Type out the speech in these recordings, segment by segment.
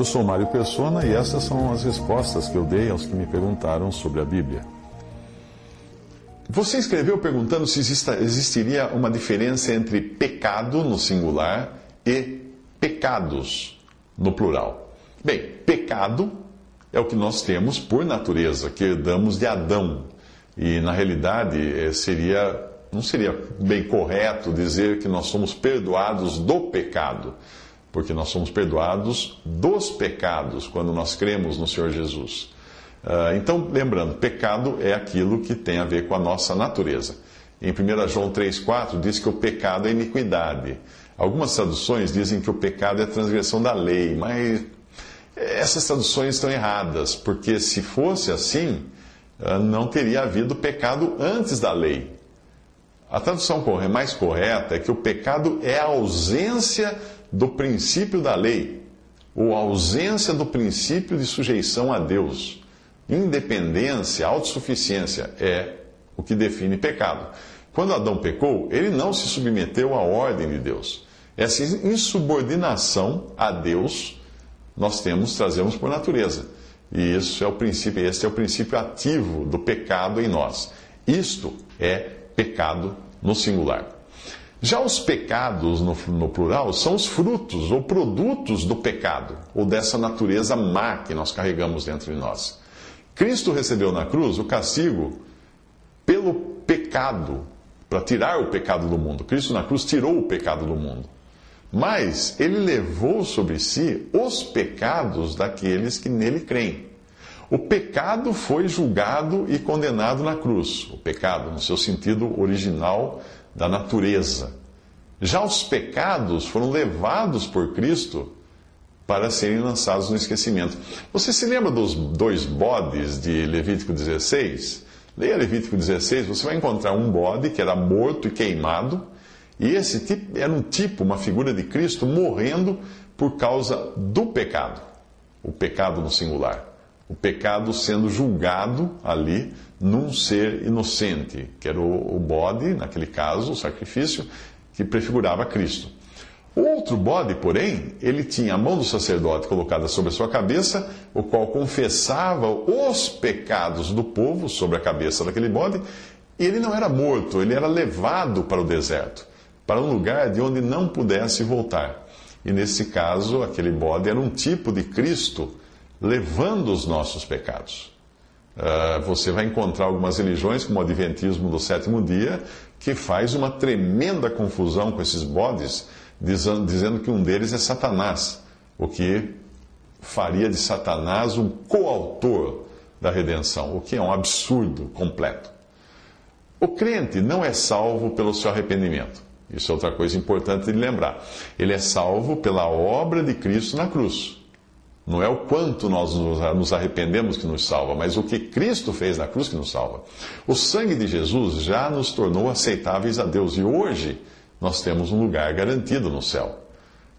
Eu sou Mário Persona e essas são as respostas que eu dei aos que me perguntaram sobre a Bíblia. Você escreveu perguntando se existiria uma diferença entre pecado no singular e pecados no plural. Bem, pecado é o que nós temos por natureza, que herdamos de Adão. E na realidade eh, seria não seria bem correto dizer que nós somos perdoados do pecado, porque nós somos perdoados dos pecados quando nós cremos no Senhor Jesus. Uh, então, lembrando, pecado é aquilo que tem a ver com a nossa natureza. Em 1 João 3,4 diz que o pecado é iniquidade. Algumas traduções dizem que o pecado é transgressão da lei, mas essas traduções estão erradas, porque se fosse assim, ah, não teria havido pecado antes da lei. A tradução mais correta é que o pecado é a ausência do princípio da lei, ou ausência do princípio de sujeição a Deus. Independência, autossuficiência é o que define pecado. Quando Adão pecou, ele não se submeteu à ordem de Deus. Essa insubordinação a Deus nós temos, trazemos por natureza. E isso é o princípio, esse é o princípio ativo do pecado em nós. Isto é pecado no singular. Já os pecados no, no, plural são os frutos ou produtos do pecado, ou dessa natureza má que nós carregamos dentro de nós. Cristo recebeu na cruz o castigo pelo pecado, para tirar o pecado do mundo. Cristo na cruz tirou o pecado do mundo. Mas ele levou sobre si os pecados daqueles que nele creem. O pecado foi julgado e condenado na cruz. O pecado, no seu sentido original da natureza. Já os pecados foram levados por Cristo para serem lançados no esquecimento. Você se lembra dos dois bodes de Levítico 16? Leia Levítico 16, você vai encontrar um bode que era morto e queimado e esse tipo, era um tipo, uma figura de Cristo morrendo por causa do pecado. O pecado no singular. O pecado sendo julgado ali num ser inocente, que era o, o bode, naquele caso, o sacrifício, que prefigurava Cristo. Outro bode, porém, ele tinha a mão do sacerdote colocada sobre a sua cabeça, o qual confessava os pecados do povo sobre a cabeça daquele bode, e ele não era morto, ele era levado para o deserto para um lugar de onde não pudesse voltar. E nesse caso, aquele bode era um tipo de Cristo levando os nossos pecados. Uh, você vai encontrar algumas religiões, como o Adventismo do sétimo dia, que faz uma tremenda confusão com esses bodes, dizendo que um deles é Satanás, o que faria de Satanás um coautor da redenção, o que é um absurdo completo. O crente não é salvo pelo seu arrependimento. Isso é outra coisa importante de lembrar. Ele é salvo pela obra de Cristo na cruz. Não é o quanto nós nos arrependemos que nos salva, mas o que Cristo fez na cruz que nos salva. O sangue de Jesus já nos tornou aceitáveis a Deus e hoje nós temos um lugar garantido no céu.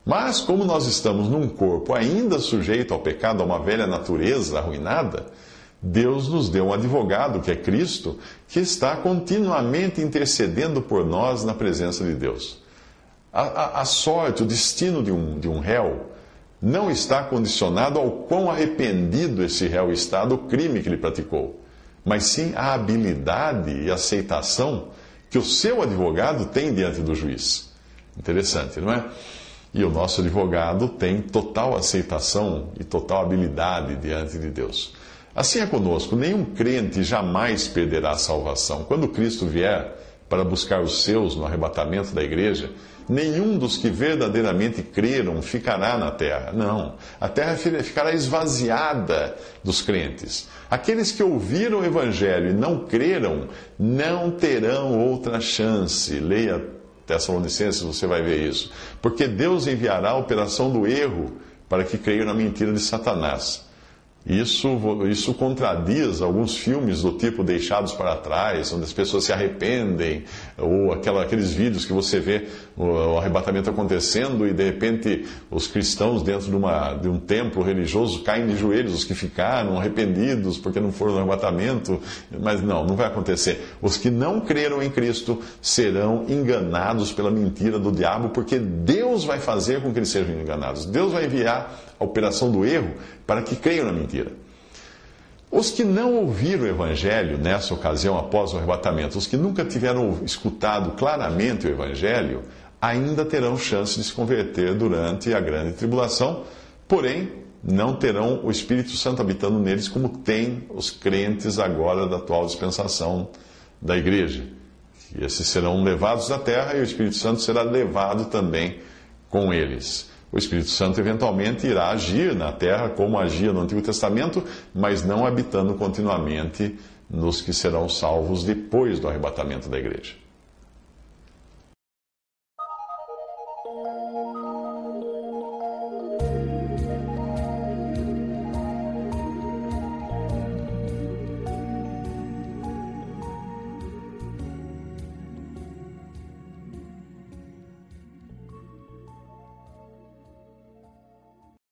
Mas, como nós estamos num corpo ainda sujeito ao pecado, a uma velha natureza arruinada, Deus nos deu um advogado, que é Cristo, que está continuamente intercedendo por nós na presença de Deus. A, a, a sorte, o destino de um, de um réu, não está condicionado ao quão arrependido esse réu está do crime que ele praticou, mas sim a habilidade e aceitação que o seu advogado tem diante do juiz. Interessante, não é? E o nosso advogado tem total aceitação e total habilidade diante de Deus. Assim é conosco, nenhum crente jamais perderá a salvação. Quando Cristo vier para buscar os seus no arrebatamento da igreja, nenhum dos que verdadeiramente creram ficará na terra. Não. A terra ficará esvaziada dos crentes. Aqueles que ouviram o evangelho e não creram, não terão outra chance. Leia Tessalonicenses você vai ver isso. Porque Deus enviará a operação do erro para que creiam na mentira de Satanás. Isso, isso contradiz alguns filmes do tipo Deixados para Trás, onde as pessoas se arrependem, ou aquela, aqueles vídeos que você vê o, o, arrebatamento acontecendo e de repente os cristãos dentro de, uma, de um templo religioso caem de joelhos, os que ficaram arrependidos porque não foram no arrebatamento. Mas não, não vai acontecer. Os que não creram em Cristo serão enganados pela mentira do diabo, porque Deus vai fazer com que eles sejam enganados. Deus vai enviar a operação do erro para que creiam na mentira. Os que não ouviram o Evangelho nessa ocasião após o arrebatamento, os que nunca tiveram escutado claramente o Evangelho, ainda terão chance de se converter durante a grande tribulação, porém não terão o Espírito Santo habitando neles como tem os crentes agora da atual dispensação da igreja. E esses serão levados à terra e o Espírito Santo será levado também com eles. O Espírito Santo eventualmente irá agir na terra como agia no Antigo Testamento, mas não habitando continuamente nos que serão salvos depois do arrebatamento da igreja.